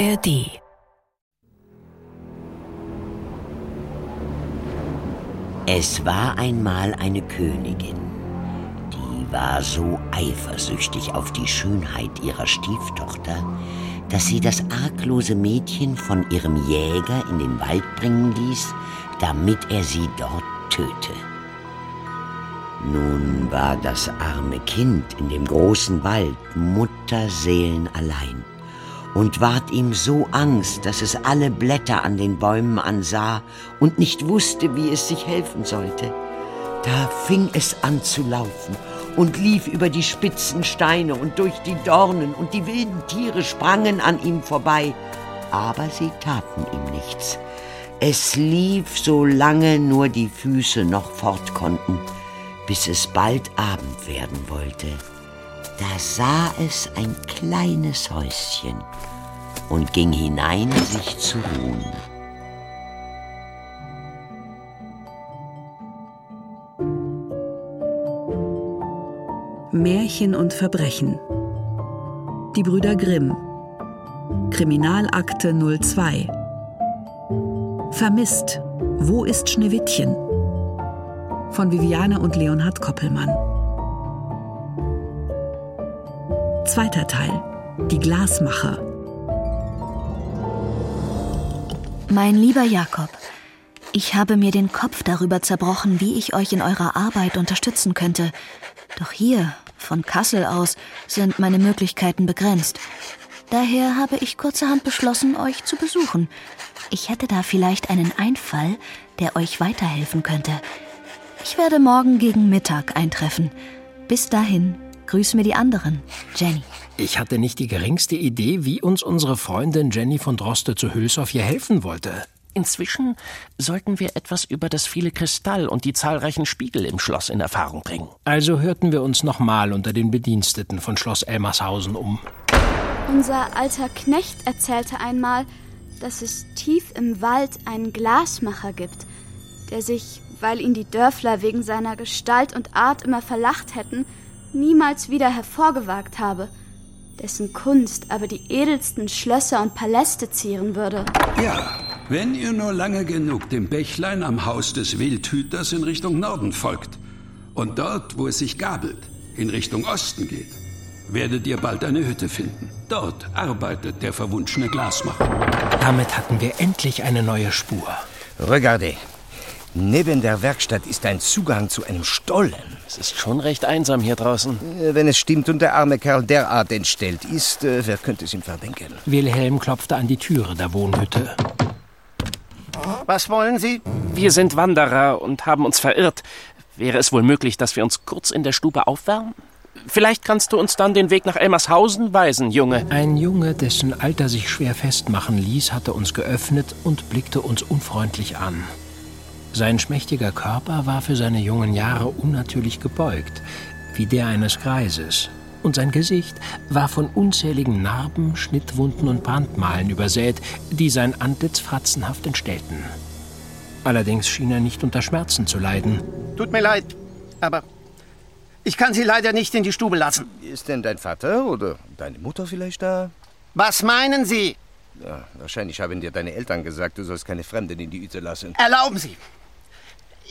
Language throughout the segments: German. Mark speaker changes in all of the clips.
Speaker 1: ARD
Speaker 2: Es war einmal eine Königin, die war so eifersüchtig auf die Schönheit ihrer Stieftochter, dass sie das arglose Mädchen von ihrem Jäger in den Wald bringen ließ, damit er sie dort töte. Nun war das arme Kind in dem großen Wald mutterseelenallein und ward ihm so Angst, dass es alle Blätter an den Bäumen ansah und nicht wusste, wie es sich helfen sollte. Da fing es an zu laufen und lief über die spitzen Steine und durch die Dornen, und die wilden Tiere sprangen an ihm vorbei, aber sie taten ihm nichts. Es lief, solange nur die Füße noch fort konnten, bis es bald Abend werden wollte. Da sah es ein kleines Häuschen und ging hinein, sich zu ruhen.
Speaker 1: Märchen und Verbrechen. Die Brüder Grimm. Kriminalakte 02. Vermisst. Wo ist Schneewittchen? Von Viviane und Leonhard Koppelmann. Zweiter Teil. Die Glasmacher.
Speaker 3: Mein lieber Jakob, ich habe mir den Kopf darüber zerbrochen, wie ich euch in eurer Arbeit unterstützen könnte. Doch hier, von Kassel aus, sind meine Möglichkeiten begrenzt. Daher habe ich kurzerhand beschlossen, euch zu besuchen. Ich hätte da vielleicht einen Einfall, der euch weiterhelfen könnte. Ich werde morgen gegen Mittag eintreffen. Bis dahin, grüß mir die anderen. Jenny.
Speaker 4: Ich hatte nicht die geringste Idee, wie uns unsere Freundin Jenny von Droste zu Hülshoff hier helfen wollte.
Speaker 5: Inzwischen sollten wir etwas über das viele Kristall und die zahlreichen Spiegel im Schloss in Erfahrung bringen.
Speaker 4: Also hörten wir uns nochmal unter den Bediensteten von Schloss Elmershausen um.
Speaker 6: Unser alter Knecht erzählte einmal, dass es tief im Wald einen Glasmacher gibt, der sich, weil ihn die Dörfler wegen seiner Gestalt und Art immer verlacht hätten, niemals wieder hervorgewagt habe, dessen Kunst aber die edelsten Schlösser und Paläste zieren würde.
Speaker 7: Ja, wenn ihr nur lange genug dem Bächlein am Haus des Wildhüters in Richtung Norden folgt und dort, wo es sich gabelt, in Richtung Osten geht, werdet ihr bald eine Hütte finden. Dort arbeitet der verwunschene Glasmacher.
Speaker 4: Damit hatten wir endlich eine neue Spur.
Speaker 8: Regarde. Neben der Werkstatt ist ein Zugang zu einem Stollen.
Speaker 5: Es ist schon recht einsam hier draußen.
Speaker 8: Äh, Wenn es stimmt und der arme Kerl derart entstellt ist, äh, wer könnte es ihm verdenken?
Speaker 4: Wilhelm klopfte an die Türe der Wohnhütte.
Speaker 9: Was wollen Sie?
Speaker 5: Wir sind Wanderer und haben uns verirrt. Wäre es wohl möglich, dass wir uns kurz in der Stube aufwärmen? Vielleicht kannst du uns dann den Weg nach Elmershausen weisen, Junge.
Speaker 4: Ein Junge, dessen Alter sich schwer festmachen ließ, hatte uns geöffnet und blickte uns unfreundlich an. Sein schmächtiger Körper war für seine jungen Jahre unnatürlich gebeugt, wie der eines Greises, und sein Gesicht war von unzähligen Narben, Schnittwunden und Brandmalen übersät, die sein Antlitz fratzenhaft entstellten. Allerdings schien er nicht unter Schmerzen zu leiden.
Speaker 9: Tut mir leid, aber ich kann Sie leider nicht in die Stube lassen.
Speaker 8: Ist denn dein Vater oder deine Mutter vielleicht da?
Speaker 9: Was meinen Sie?
Speaker 8: Ja, wahrscheinlich haben dir deine Eltern gesagt, du sollst keine Fremden in die Hütte lassen.
Speaker 9: Erlauben Sie.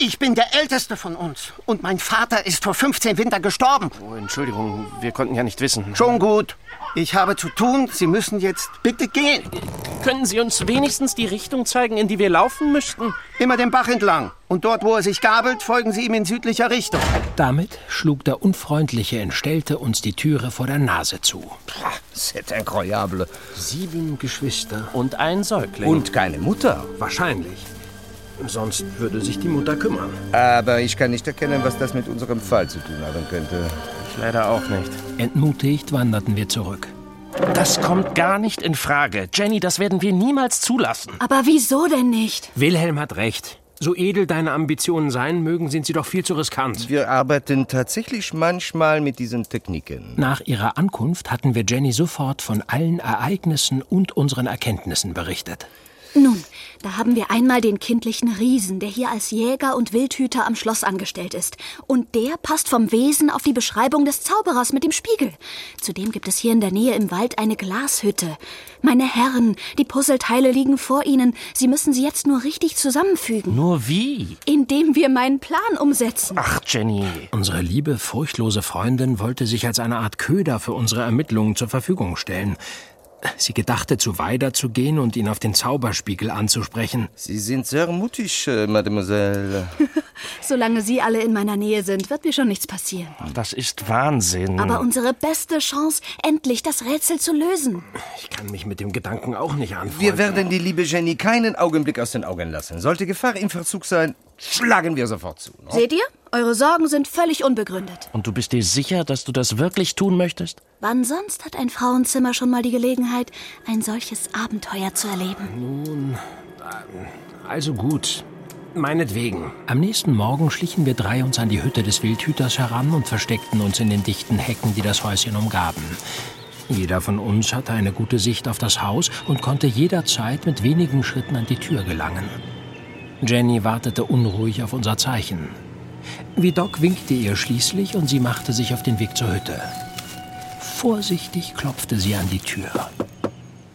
Speaker 9: Ich bin der Älteste von uns und mein Vater ist vor 15 Winter gestorben.
Speaker 5: Oh, Entschuldigung, wir konnten ja nicht wissen.
Speaker 9: Schon gut. Ich habe zu tun. Sie müssen jetzt bitte gehen.
Speaker 5: Können Sie uns wenigstens die Richtung zeigen, in die wir laufen müssten?
Speaker 9: Immer den Bach entlang. Und dort, wo er sich gabelt, folgen Sie ihm in südlicher Richtung.
Speaker 4: Damit schlug der unfreundliche Entstellte uns die Türe vor der Nase zu.
Speaker 8: C'est incroyable.
Speaker 4: Sieben Geschwister.
Speaker 5: Und ein Säugling.
Speaker 8: Und keine Mutter.
Speaker 4: Wahrscheinlich. Sonst würde sich die Mutter kümmern.
Speaker 8: Aber ich kann nicht erkennen, was das mit unserem Fall zu tun haben könnte.
Speaker 5: Ich leider auch nicht.
Speaker 4: Entmutigt wanderten wir zurück.
Speaker 5: Das kommt gar nicht in Frage. Jenny, das werden wir niemals zulassen.
Speaker 3: Aber wieso denn nicht?
Speaker 4: Wilhelm hat recht. So edel deine Ambitionen sein mögen, sind sie doch viel zu riskant.
Speaker 8: Wir arbeiten tatsächlich manchmal mit diesen Techniken.
Speaker 4: Nach ihrer Ankunft hatten wir Jenny sofort von allen Ereignissen und unseren Erkenntnissen berichtet.
Speaker 3: Nun, da haben wir einmal den kindlichen Riesen, der hier als Jäger und Wildhüter am Schloss angestellt ist. Und der passt vom Wesen auf die Beschreibung des Zauberers mit dem Spiegel. Zudem gibt es hier in der Nähe im Wald eine Glashütte. Meine Herren, die Puzzleteile liegen vor Ihnen. Sie müssen sie jetzt nur richtig zusammenfügen.
Speaker 5: Nur wie?
Speaker 3: Indem wir meinen Plan umsetzen.
Speaker 5: Ach, Jenny.
Speaker 4: Unsere liebe, furchtlose Freundin wollte sich als eine Art Köder für unsere Ermittlungen zur Verfügung stellen. Sie gedachte, zu Weider zu gehen und ihn auf den Zauberspiegel anzusprechen.
Speaker 8: Sie sind sehr mutig, äh, Mademoiselle.
Speaker 3: Solange Sie alle in meiner Nähe sind, wird mir schon nichts passieren.
Speaker 5: Das ist Wahnsinn.
Speaker 3: Aber unsere beste Chance, endlich das Rätsel zu lösen.
Speaker 4: Ich kann mich mit dem Gedanken auch nicht anfreunden.
Speaker 8: Wir werden die liebe Jenny keinen Augenblick aus den Augen lassen. Sollte Gefahr im Verzug sein, schlagen wir sofort zu. no?
Speaker 3: Seht ihr? Eure Sorgen sind völlig unbegründet.
Speaker 5: Und du bist dir sicher, dass du das wirklich tun möchtest?
Speaker 3: Wann sonst hat ein Frauenzimmer schon mal die Gelegenheit, ein solches Abenteuer zu erleben?
Speaker 4: Also gut. Meinetwegen. Am nächsten Morgen schlichen wir drei uns an die Hütte des Wildhüters heran und versteckten uns in den dichten Hecken, die das Häuschen umgaben. Jeder von uns hatte eine gute Sicht auf das Haus und konnte jederzeit mit wenigen Schritten an die Tür gelangen. Jenny wartete unruhig auf unser Zeichen. Vidocq winkte ihr schließlich und sie machte sich auf den Weg zur Hütte. Vorsichtig klopfte sie an die Tür.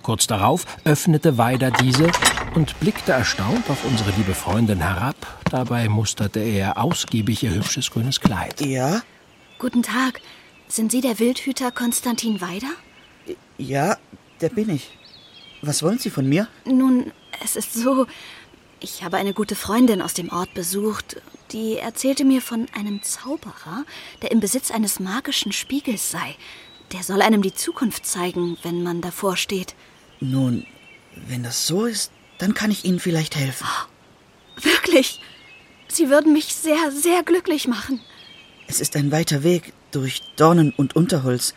Speaker 4: Kurz darauf öffnete Weider diese und blickte erstaunt auf unsere liebe Freundin herab. Dabei musterte er ausgiebig ihr hübsches grünes Kleid.
Speaker 10: Ja?
Speaker 3: Guten Tag. Sind Sie der Wildhüter Konstantin Weider?
Speaker 10: Ja, der bin ich. Was wollen Sie von mir?
Speaker 3: Nun, es ist so. Ich habe eine gute Freundin aus dem Ort besucht. Die erzählte mir von einem Zauberer, der im Besitz eines magischen Spiegels sei. Der soll einem die Zukunft zeigen, wenn man davor steht.
Speaker 10: Nun, wenn das so ist, dann kann ich Ihnen vielleicht helfen.
Speaker 3: Wirklich? Sie würden mich sehr, sehr glücklich machen.
Speaker 10: Es ist ein weiter Weg durch Dornen und Unterholz.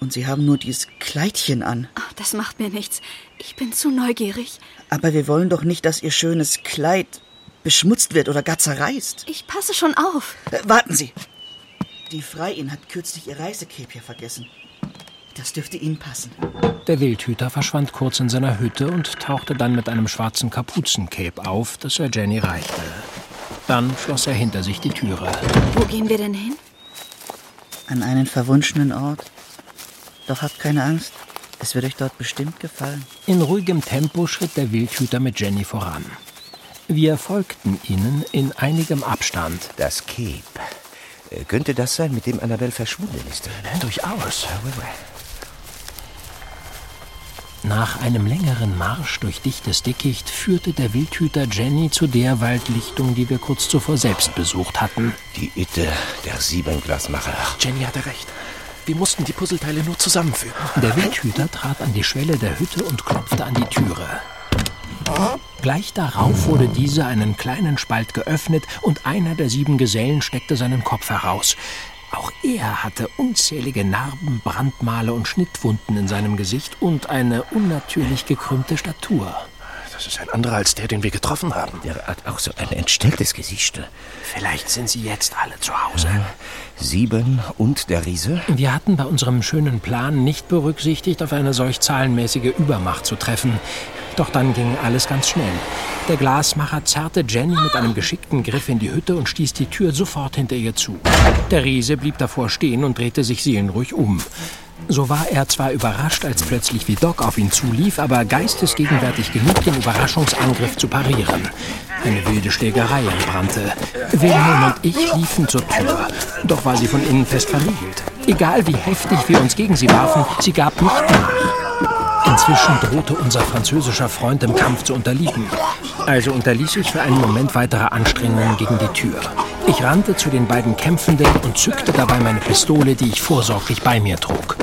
Speaker 10: Und Sie haben nur dieses Kleidchen an.
Speaker 3: Ach, das macht mir nichts. Ich bin zu neugierig.
Speaker 10: Aber wir wollen doch nicht, dass Ihr schönes Kleid beschmutzt wird oder gar zerreißt.
Speaker 3: Ich passe schon auf.
Speaker 10: Äh, warten Sie. Die Freiin hat kürzlich ihr Reisekäppchen vergessen. Das dürfte Ihnen passen.
Speaker 4: Der Wildhüter verschwand kurz in seiner Hütte und tauchte dann mit einem schwarzen Kapuzencape auf, das er Jenny reichte. Dann schloss er hinter sich die Türe.
Speaker 3: Wo gehen wir denn hin?
Speaker 10: An einen verwunschenen Ort. Doch habt keine Angst. Es wird euch dort bestimmt gefallen.
Speaker 4: In ruhigem Tempo schritt der Wildhüter mit Jenny voran. Wir folgten ihnen in einigem Abstand.
Speaker 8: Das Cape. Äh, Könnte das sein, mit dem Annabelle verschwunden ist?
Speaker 4: Durchaus. Nach einem längeren Marsch durch dichtes Dickicht führte der Wildhüter Jenny zu der Waldlichtung, die wir kurz zuvor selbst besucht hatten.
Speaker 8: Die Itte der Siebenglasmacher.
Speaker 5: Jenny hatte recht. Wir mussten die Puzzleteile nur zusammenfügen.
Speaker 4: Der Wildhüter trat an die Schwelle der Hütte und klopfte an die Türe. Gleich darauf wurde diese einen kleinen Spalt geöffnet und einer der sieben Gesellen steckte seinen Kopf heraus. Auch er hatte unzählige Narben, Brandmale und Schnittwunden in seinem Gesicht und eine unnatürlich gekrümmte Statur.
Speaker 5: Das ist ein anderer als der, den wir getroffen haben.
Speaker 8: Der hat auch so ein entstelltes Gesicht.
Speaker 4: Vielleicht sind sie jetzt alle zu Hause.
Speaker 8: Sieben und der Riese?
Speaker 4: Wir hatten bei unserem schönen Plan nicht berücksichtigt, auf eine solch zahlenmäßige Übermacht zu treffen. Doch dann ging alles ganz schnell. Der Glasmacher zerrte Jenny mit einem geschickten Griff in die Hütte und stieß die Tür sofort hinter ihr zu. Der Riese blieb davor stehen und drehte sich seelenruhig um. So war er zwar überrascht, als plötzlich Vidocq auf ihn zulief, aber geistesgegenwärtig genug, den Überraschungsangriff zu parieren. Eine wilde Schlägerei entbrannte. Wilhelm und ich liefen zur Tür, doch war sie von innen fest verriegelt. Egal wie heftig wir uns gegen sie warfen, sie gab nicht nach. Inzwischen drohte unser französischer Freund im Kampf zu unterliegen. Also unterließ ich für einen Moment weitere Anstrengungen gegen die Tür. Ich rannte zu den beiden Kämpfenden und zückte dabei meine Pistole, die ich vorsorglich bei mir trug.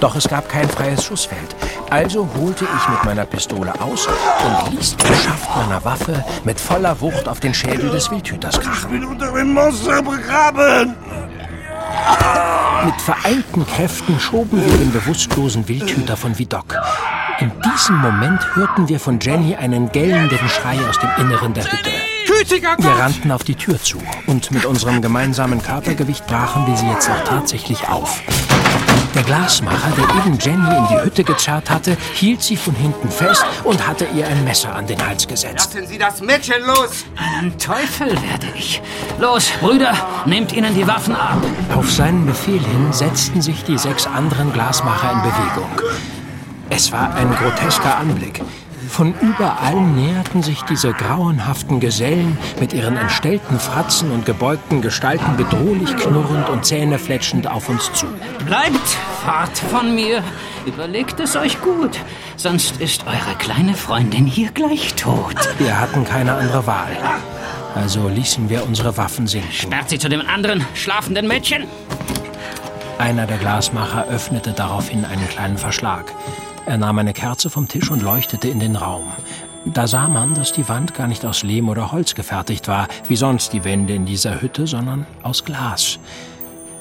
Speaker 4: Doch es gab kein freies Schussfeld. Also holte ich mit meiner Pistole aus und ließ den Schaft meiner Waffe mit voller Wucht auf den Schädel des Wildhüters krachen.
Speaker 8: bin unter dem Monster begraben!
Speaker 4: Mit vereinten Kräften schoben wir den bewusstlosen Wildhüter von Vidocq. In diesem Moment hörten wir von Jenny einen gellenden Schrei aus dem Inneren der Hütte. Wir rannten auf die Tür zu und mit unserem gemeinsamen Körpergewicht brachen wir sie jetzt auch tatsächlich auf. Der Glasmacher, der eben Jenny in die Hütte gezerrt hatte, hielt sie von hinten fest und hatte ihr ein Messer an den Hals gesetzt.
Speaker 8: Lassen Sie das Mädchen los!
Speaker 11: Einen Teufel werde ich. Los, Brüder, nehmt ihnen die Waffen ab.
Speaker 4: Auf seinen Befehl hin setzten sich die sechs anderen Glasmacher in Bewegung. Es war ein grotesker Anblick. Von überall näherten sich diese grauenhaften Gesellen mit ihren entstellten Fratzen und gebeugten Gestalten bedrohlich knurrend und zähnefletschend auf uns zu.
Speaker 11: Bleibt fort von mir. Überlegt es euch gut, sonst ist eure kleine Freundin hier gleich tot.
Speaker 4: Wir hatten keine andere Wahl. Also ließen wir unsere Waffen sinken.
Speaker 11: Sperrt sie zu dem anderen schlafenden Mädchen.
Speaker 4: Einer der Glasmacher öffnete daraufhin einen kleinen Verschlag. Er nahm eine Kerze vom Tisch und leuchtete in den Raum. Da sah man, dass die Wand gar nicht aus Lehm oder Holz gefertigt war, wie sonst die Wände in dieser Hütte, sondern aus Glas.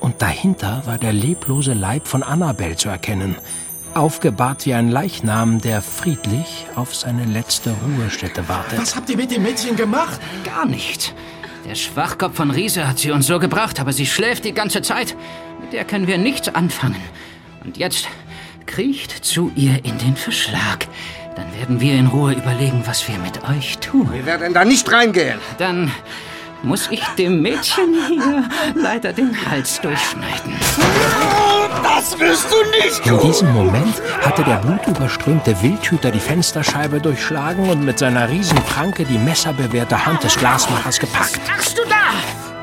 Speaker 4: Und dahinter war der leblose Leib von Annabel zu erkennen, aufgebahrt wie ein Leichnam, der friedlich auf seine letzte Ruhestätte wartet.
Speaker 12: Was habt ihr mit dem Mädchen gemacht?
Speaker 11: Gar nichts. Der Schwachkopf von Riese hat sie uns so gebracht, aber sie schläft die ganze Zeit. Mit der können wir nichts anfangen. Und jetzt kriecht zu ihr in den Verschlag. Dann werden wir in Ruhe überlegen, was wir mit euch tun.
Speaker 8: Wir werden da nicht reingehen.
Speaker 11: Dann muss ich dem Mädchen hier leider den Hals durchschneiden.
Speaker 12: Das wirst du nicht
Speaker 4: In diesem Moment hatte der blutüberströmte Wildhüter die Fensterscheibe durchschlagen und mit seiner Riesenpranke die messerbewehrte Hand des Glasmachers gepackt.
Speaker 11: Was machst du da?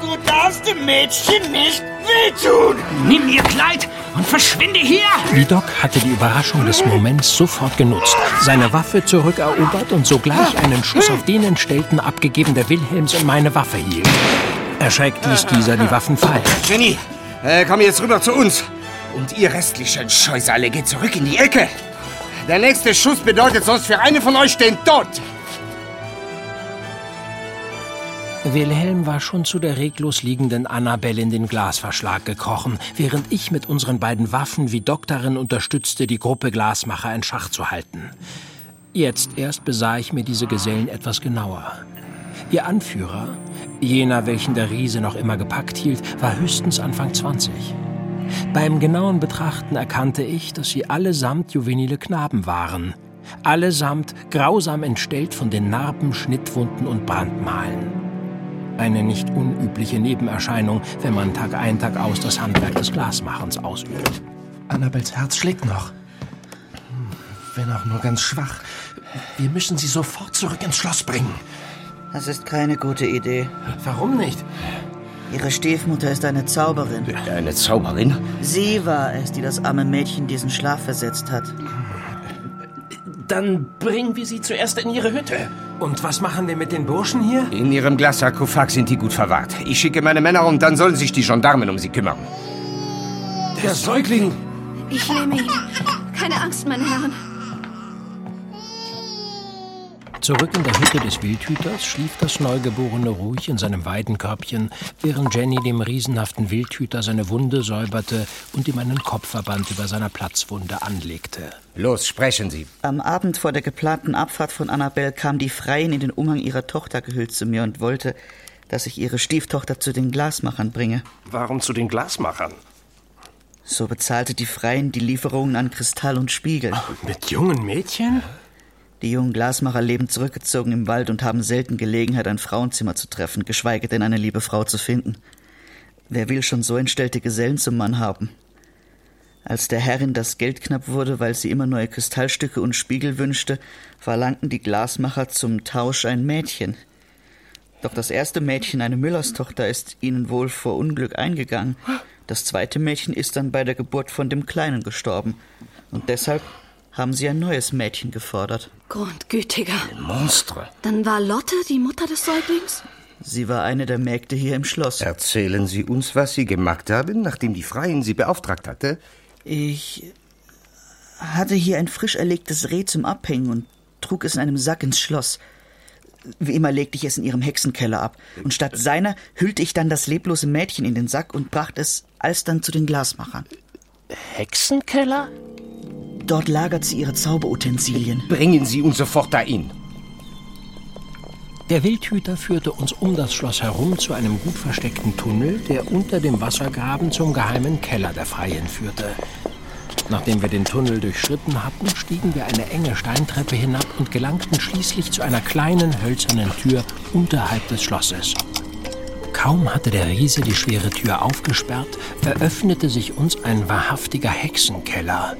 Speaker 12: Du darfst dem Mädchen nicht wehtun!
Speaker 11: Nimm ihr Kleid und verschwinde hier!
Speaker 4: Vidocq hatte die Überraschung des Moments sofort genutzt, seine Waffe zurückerobert und sogleich einen Schuss auf den Entstellten abgegeben, der Wilhelms und meine Waffe hielt. Erschreckt ließ dieser die Waffen fallen.
Speaker 8: Jenny, äh, komm jetzt rüber zu uns. Und ihr restlichen Scheusale geht zurück in die Ecke. Der nächste Schuss bedeutet sonst für einen von euch den Tod.
Speaker 4: Wilhelm war schon zu der reglos liegenden Annabelle in den Glasverschlag gekrochen, während ich mit unseren beiden Waffen wie Doktorin unterstützte, die Gruppe Glasmacher in Schach zu halten. Jetzt erst besah ich mir diese Gesellen etwas genauer. Ihr Anführer, jener, welchen der Riese noch immer gepackt hielt, war höchstens Anfang 20. Beim genauen Betrachten erkannte ich, dass sie allesamt juvenile Knaben waren. Allesamt grausam entstellt von den Narben, Schnittwunden und Brandmalen. Eine nicht unübliche Nebenerscheinung, wenn man Tag ein, Tag aus das Handwerk des Glasmachens ausübt.
Speaker 12: Annabels Herz schlägt noch. Wenn auch nur ganz schwach. Wir müssen sie sofort zurück ins Schloss bringen.
Speaker 10: Das ist keine gute Idee.
Speaker 12: Warum nicht?
Speaker 10: Ihre Stiefmutter ist eine Zauberin.
Speaker 8: Eine Zauberin?
Speaker 10: Sie war es, die das arme Mädchen diesen Schlaf versetzt hat.
Speaker 5: Dann bringen wir sie zuerst in ihre Hütte.
Speaker 12: Und was machen wir mit den Burschen hier?
Speaker 8: In ihrem Glassarkophag sind die gut verwahrt. Ich schicke meine Männer und dann sollen sich die Gendarmen um sie kümmern.
Speaker 12: Der Säugling!
Speaker 6: Ich nehme ihn. Keine Angst, meine Herren.
Speaker 4: Zurück in der Hütte des Wildhüters schlief das Neugeborene ruhig in seinem Weidenkörbchen, während Jenny dem riesenhaften Wildhüter seine Wunde säuberte und ihm einen Kopfverband über seiner Platzwunde anlegte.
Speaker 8: Los, sprechen Sie.
Speaker 10: Am Abend vor der geplanten Abfahrt von Annabelle kam die Freien in den Umhang ihrer Tochter gehüllt zu mir und wollte, dass ich ihre Stieftochter zu den Glasmachern bringe.
Speaker 5: Warum zu den Glasmachern?
Speaker 10: So bezahlte die Freien die Lieferungen an Kristall und Spiegel.
Speaker 12: Mit jungen Mädchen?
Speaker 10: Die jungen Glasmacher leben zurückgezogen im Wald und haben selten Gelegenheit, ein Frauenzimmer zu treffen, geschweige denn eine liebe Frau zu finden. Wer will schon so entstellte Gesellen zum Mann haben? Als der Herrin das Geld knapp wurde, weil sie immer neue Kristallstücke und Spiegel wünschte, verlangten die Glasmacher zum Tausch ein Mädchen. Doch das erste Mädchen, eine Müllerstochter, ist ihnen wohl vor Unglück eingegangen. Das zweite Mädchen ist dann bei der Geburt von dem Kleinen gestorben. Und deshalb haben sie ein neues Mädchen gefordert.
Speaker 6: Grundgütiger.
Speaker 8: Monstre.
Speaker 6: Dann war Lotte die Mutter des Säuglings?
Speaker 10: Sie war eine der Mägde hier im Schloss.
Speaker 8: Erzählen Sie uns, was Sie gemacht haben, nachdem die Freien Sie beauftragt hatte.
Speaker 10: Ich hatte hier ein frisch erlegtes Reh zum Abhängen und trug es in einem Sack ins Schloss. Wie immer legte ich es in ihrem Hexenkeller ab. Und statt seiner hüllte ich dann das leblose Mädchen in den Sack und brachte es alsdann zu den Glasmachern.
Speaker 5: Hexenkeller?
Speaker 10: Dort lagert sie ihre Zauberutensilien.
Speaker 8: Bringen Sie uns sofort dahin.
Speaker 4: Der Wildhüter führte uns um das Schloss herum zu einem gut versteckten Tunnel, der unter dem Wassergraben zum geheimen Keller der Freien führte. Nachdem wir den Tunnel durchschritten hatten, stiegen wir eine enge Steintreppe hinab und gelangten schließlich zu einer kleinen hölzernen Tür unterhalb des Schlosses. Kaum hatte der Riese die schwere Tür aufgesperrt, eröffnete sich uns ein wahrhaftiger Hexenkeller.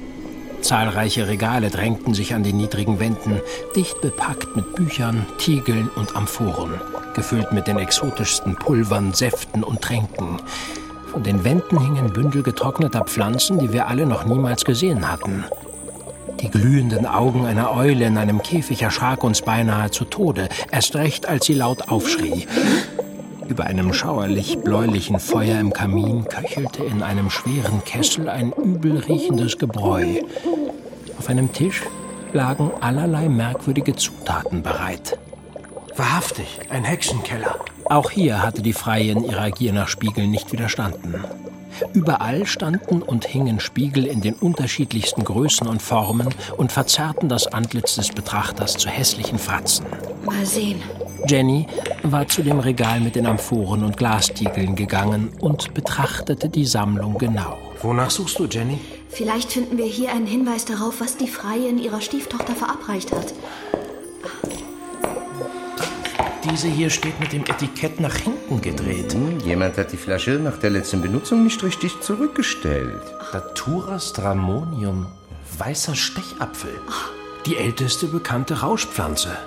Speaker 4: Zahlreiche Regale drängten sich an den niedrigen Wänden, dicht bepackt mit Büchern, Tiegeln und Amphoren, gefüllt mit den exotischsten Pulvern, Säften und Tränken. Von den Wänden hingen Bündel getrockneter Pflanzen, die wir alle noch niemals gesehen hatten. Die glühenden Augen einer Eule in einem Käfig erschrak uns beinahe zu Tode, erst recht, als sie laut aufschrie. Über einem schauerlich bläulichen Feuer im Kamin köchelte in einem schweren Kessel ein übel riechendes Gebräu. Auf einem Tisch lagen allerlei merkwürdige Zutaten bereit. Wahrhaftig, ein Hexenkeller. Auch hier hatte die Freie in ihrer Gier nach Spiegeln nicht widerstanden. Überall standen und hingen Spiegel in den unterschiedlichsten Größen und Formen und verzerrten das Antlitz des Betrachters zu hässlichen Fratzen.
Speaker 3: Mal sehen.
Speaker 4: Jenny war zu dem Regal mit den Amphoren und Glastiegeln gegangen und betrachtete die Sammlung genau.
Speaker 12: Wonach suchst du, Jenny?
Speaker 3: Vielleicht finden wir hier einen Hinweis darauf, was die Freie in ihrer Stieftochter verabreicht hat.
Speaker 12: Diese hier steht mit dem Etikett nach hinten gedreht.
Speaker 8: Hm, jemand hat die Flasche nach der letzten Benutzung nicht richtig zurückgestellt.
Speaker 12: Datura Stramonium, weißer Stechapfel.
Speaker 4: Die älteste bekannte Rauschpflanze.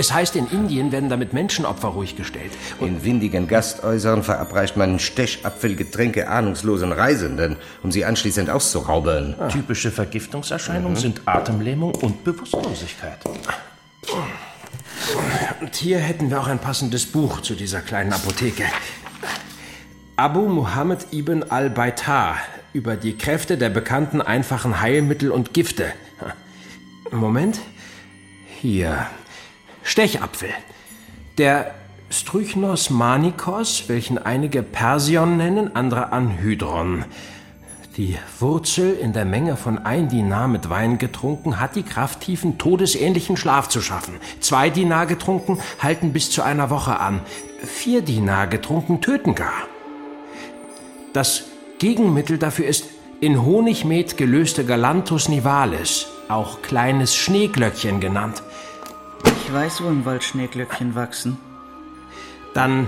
Speaker 4: Es heißt, in Indien werden damit Menschenopfer ruhig gestellt.
Speaker 8: In windigen Gasthäusern verabreicht man Stechapfelgetränke ahnungslosen Reisenden, um sie anschließend auszurauben.
Speaker 12: Ah. Typische Vergiftungserscheinungen
Speaker 8: Mhm.
Speaker 12: sind Atemlähmung und Bewusstlosigkeit.
Speaker 4: Und hier hätten wir auch ein passendes Buch zu dieser kleinen Apotheke. Abu Muhammad ibn al-Baitar über die Kräfte der bekannten einfachen Heilmittel und Gifte. Moment. Hier. Stechapfel. Der Strychnos manikos, welchen einige Persion nennen, andere Anhydron. Die Wurzel in der Menge von ein Dinar mit Wein getrunken hat die Kraft, tiefen, todesähnlichen Schlaf zu schaffen. Zwei Dinar getrunken halten bis zu einer Woche an. Vier Dinar getrunken töten gar. Das Gegenmittel dafür ist in Honigmet gelöste Galanthus nivalis, auch kleines Schneeglöckchen genannt.
Speaker 10: Ich weiß, wo im Wald Schneeglöckchen wachsen.
Speaker 4: Dann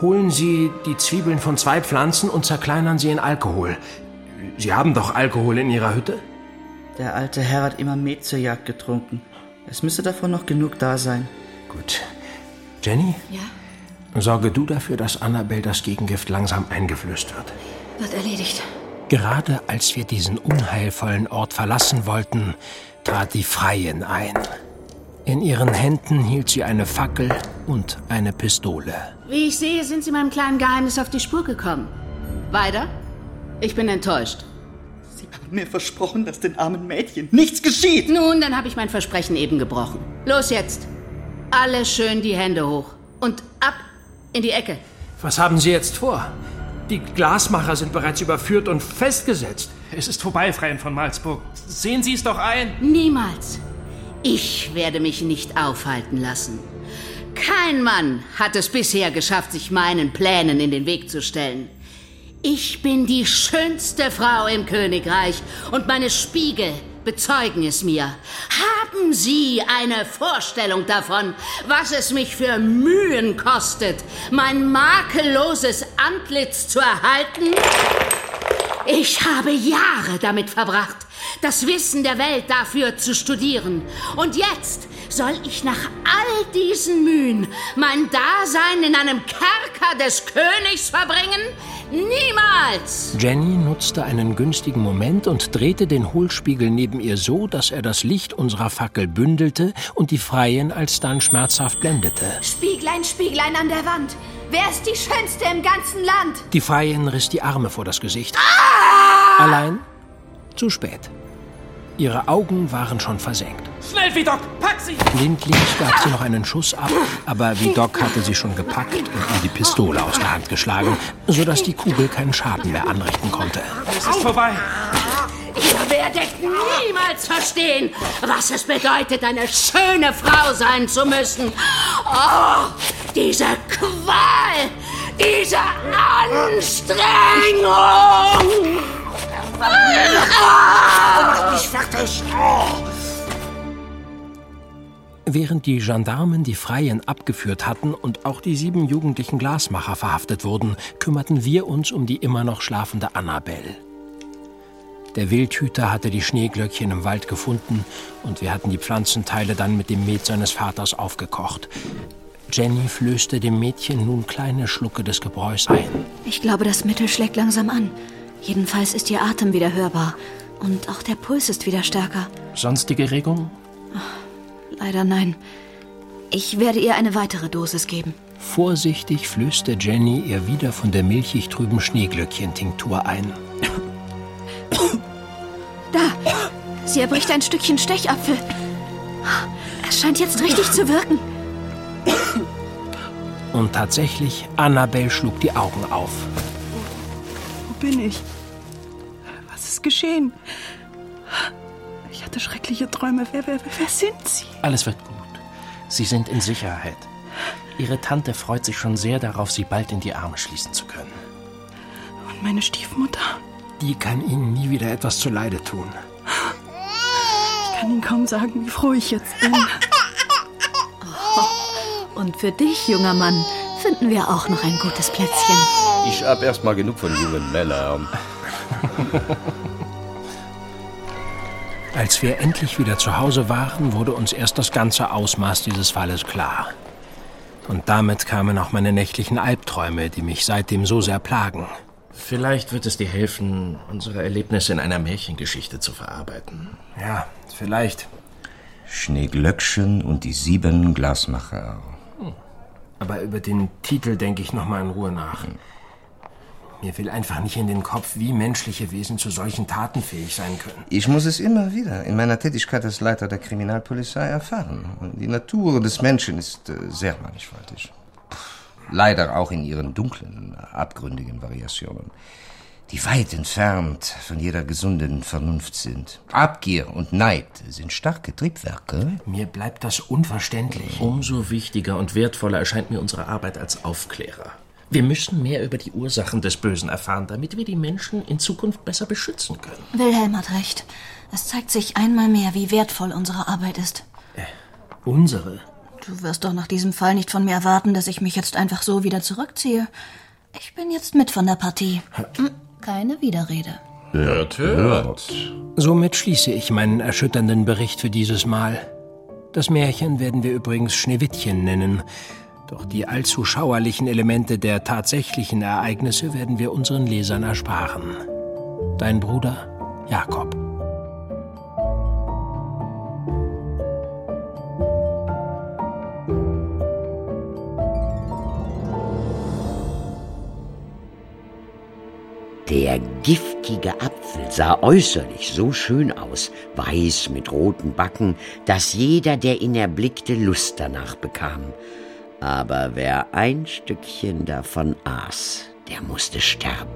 Speaker 4: holen Sie die Zwiebeln von zwei Pflanzen und zerkleinern sie in Alkohol. Sie haben doch Alkohol in Ihrer Hütte?
Speaker 10: Der alte Herr hat immer Met zur Jagd getrunken. Es müsste davon noch genug da sein.
Speaker 4: Gut. Jenny?
Speaker 3: Ja?
Speaker 4: Sorge du dafür, dass Annabel das Gegengift langsam eingeflößt wird.
Speaker 3: Wird erledigt.
Speaker 4: Gerade als wir diesen unheilvollen Ort verlassen wollten, trat die Freien ein. In ihren Händen hielt sie eine Fackel und eine Pistole.
Speaker 13: Wie ich sehe, sind Sie meinem kleinen Geheimnis auf die Spur gekommen. Weiter? Ich bin enttäuscht.
Speaker 10: Sie haben mir versprochen, dass den armen Mädchen nichts geschieht.
Speaker 13: Nun, dann habe ich mein Versprechen eben gebrochen. Los jetzt. Alle schön die Hände hoch. Und ab in die Ecke.
Speaker 4: Was haben Sie jetzt vor? Die Glasmacher sind bereits überführt und festgesetzt.
Speaker 5: Es ist vorbei, Freien von Malzburg. Sehen Sie es doch ein.
Speaker 13: Niemals. Ich werde mich nicht aufhalten lassen. Kein Mann hat es bisher geschafft, sich meinen Plänen in den Weg zu stellen. Ich bin die schönste Frau im Königreich und meine Spiegel bezeugen es mir. Haben Sie eine Vorstellung davon, was es mich für Mühen kostet, mein makelloses Antlitz zu erhalten? Ich habe Jahre damit verbracht, das Wissen der Welt dafür zu studieren. Und jetzt soll ich nach all diesen Mühen mein Dasein in einem Kerker des Königs verbringen? Niemals!
Speaker 4: Jenny nutzte einen günstigen Moment und drehte den Hohlspiegel neben ihr so, dass er das Licht unserer Fackel bündelte und die Freien alsdann schmerzhaft blendete.
Speaker 6: Spieglein, Spieglein an der Wand. Wer ist die Schönste im ganzen Land?
Speaker 4: Die Freien riss die Arme vor das Gesicht. Allein zu spät. Ihre Augen waren schon versenkt.
Speaker 5: Schnell, wie Doc, pack sie!
Speaker 4: Blindlings gab sie noch einen Schuss ab, aber wie Doc hatte sie schon gepackt und ihr die Pistole aus der Hand geschlagen, sodass die Kugel keinen Schaden mehr anrichten konnte.
Speaker 5: Es ist vorbei.
Speaker 13: Ihr werdet niemals verstehen, was es bedeutet, eine schöne Frau sein zu müssen. Oh, diese Qual, diese Anstrengung. Ah!
Speaker 12: es! Oh.
Speaker 4: Während die Gendarmen die Freien abgeführt hatten und auch die sieben jugendlichen Glasmacher verhaftet wurden, kümmerten wir uns um die immer noch schlafende Annabelle. Der Wildhüter hatte die Schneeglöckchen im Wald gefunden und wir hatten die Pflanzenteile dann mit dem Met seines Vaters aufgekocht. Jenny flößte dem Mädchen nun kleine Schlucke des Gebräus ein.
Speaker 3: Ich glaube, das Mittel schlägt langsam an. Jedenfalls ist ihr Atem wieder hörbar. Und auch der Puls ist wieder stärker.
Speaker 5: Sonstige Regungen?
Speaker 3: Leider nein. Ich werde ihr eine weitere Dosis geben.
Speaker 4: Vorsichtig flößte Jenny ihr wieder von der milchig trüben Schneeglöckchen-Tinktur ein.
Speaker 3: Da! Sie erbricht ein Stückchen Stechapfel. Es scheint jetzt richtig zu wirken.
Speaker 4: Und tatsächlich, Annabelle schlug die Augen auf.
Speaker 1: Wo bin ich? Was ist geschehen? Ich hatte schreckliche Träume. Wer, wer, wer sind Sie?
Speaker 5: Alles wird gut. Sie sind in Sicherheit. Ihre Tante freut sich schon sehr darauf, Sie bald in die Arme schließen zu können.
Speaker 1: Und meine Stiefmutter?
Speaker 4: Die kann Ihnen nie wieder etwas zuleide tun.
Speaker 1: Ich kann Ihnen kaum sagen, wie froh ich jetzt bin.
Speaker 3: Und für dich, junger Mann, finden wir auch noch ein gutes Plätzchen.
Speaker 14: Ich hab erst mal genug von jungen Männern.
Speaker 4: Als wir endlich wieder zu Hause waren, wurde uns erst das ganze Ausmaß dieses Falles klar. Und damit kamen auch meine nächtlichen Albträume, die mich seitdem so sehr plagen.
Speaker 5: Vielleicht wird es dir helfen, unsere Erlebnisse in einer Märchengeschichte zu verarbeiten.
Speaker 4: Ja, vielleicht.
Speaker 14: Schneeglöckchen und die sieben Glasmacher.
Speaker 4: Aber über den Titel denke ich noch mal in Ruhe nach. Mir will einfach nicht in den Kopf, wie menschliche Wesen zu solchen Taten fähig sein können.
Speaker 14: Ich muss es immer wieder in meiner Tätigkeit als Leiter der Kriminalpolizei erfahren. Und die Natur des Menschen ist äh, sehr mannigfaltig. Leider auch in ihren dunklen, abgründigen Variationen, die weit entfernt von jeder gesunden Vernunft sind. Abgier und Neid sind starke Triebwerke.
Speaker 4: Mir bleibt das unverständlich.
Speaker 5: Umso wichtiger und wertvoller erscheint mir unsere Arbeit als Aufklärer. Wir müssen mehr über die Ursachen des Bösen erfahren, damit wir die Menschen in Zukunft besser beschützen können.
Speaker 3: Wilhelm hat recht. Es zeigt sich einmal mehr, wie wertvoll unsere Arbeit ist.
Speaker 4: Äh, unsere?
Speaker 3: Du wirst doch nach diesem Fall nicht von mir erwarten, dass ich mich jetzt einfach so wieder zurückziehe. Ich bin jetzt mit von der Partie. Hm, Keine Widerrede.
Speaker 14: Hört, hört.
Speaker 4: Somit schließe ich meinen erschütternden Bericht für dieses Mal. Das Märchen werden wir übrigens Schneewittchen nennen. Doch die allzu schauerlichen Elemente der tatsächlichen Ereignisse werden wir unseren Lesern ersparen. Dein Bruder Jakob.
Speaker 2: Der giftige Apfel sah äußerlich so schön aus, weiß mit roten Backen, dass jeder, der ihn erblickte, Lust danach bekam. Aber wer ein Stückchen davon aß, der musste sterben.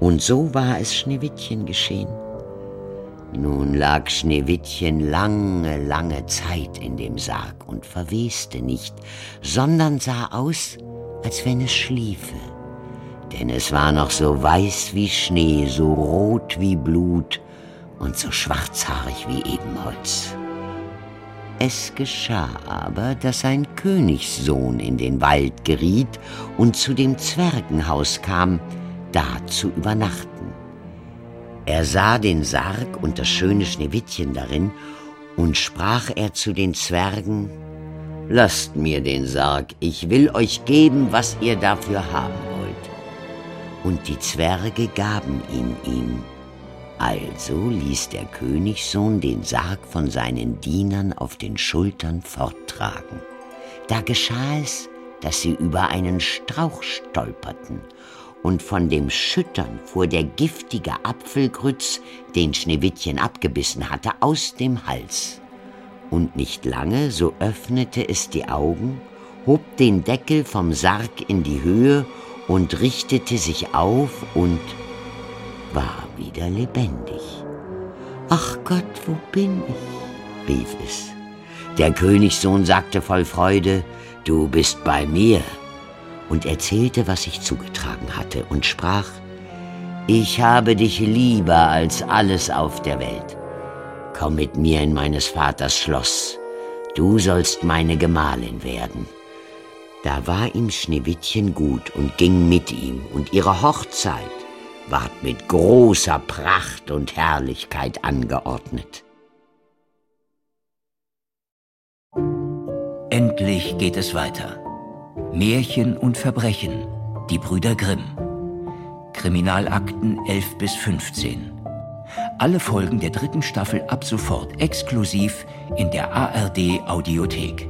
Speaker 2: Und so war es Schneewittchen geschehen. Nun lag Schneewittchen lange, lange Zeit in dem Sarg und verweste nicht, sondern sah aus, als wenn es schliefe. Denn es war noch so weiß wie Schnee, so rot wie Blut und so schwarzhaarig wie Ebenholz. Es geschah aber, dass ein Königssohn in den Wald geriet und zu dem Zwergenhaus kam, da zu übernachten. Er sah den Sarg und das schöne Schneewittchen darin, und sprach er zu den Zwergen, Lasst mir den Sarg, ich will euch geben, was ihr dafür wollt. Und die Zwerge gaben ihn ihm. Also ließ der Königssohn den Sarg von seinen Dienern auf den Schultern forttragen. Da geschah es, dass sie über einen Strauch stolperten, und von dem Schüttern fuhr der giftige Apfelgrütz, den Schneewittchen abgebissen hatte, aus dem Hals. Und nicht lange, so öffnete es die Augen, hob den Deckel vom Sarg in die Höhe und richtete sich auf und war wieder lebendig. Ach Gott, wo bin ich? rief es. Der Königssohn sagte voll Freude, Du bist bei mir, und erzählte, was sich zugetragen hatte, und sprach, Ich habe dich lieber als alles auf der Welt. Komm mit mir in meines Vaters Schloss. Du sollst meine Gemahlin werden. Da war ihm Schneewittchen gut und ging mit ihm, und ihre Hochzeit ward mit großer Pracht und Herrlichkeit angeordnet.
Speaker 15: Endlich geht es weiter. Märchen und Verbrechen, die Brüder Grimm. Kriminalakten 11 bis 15. Alle Folgen der dritten Staffel ab sofort exklusiv in der ARD Audiothek.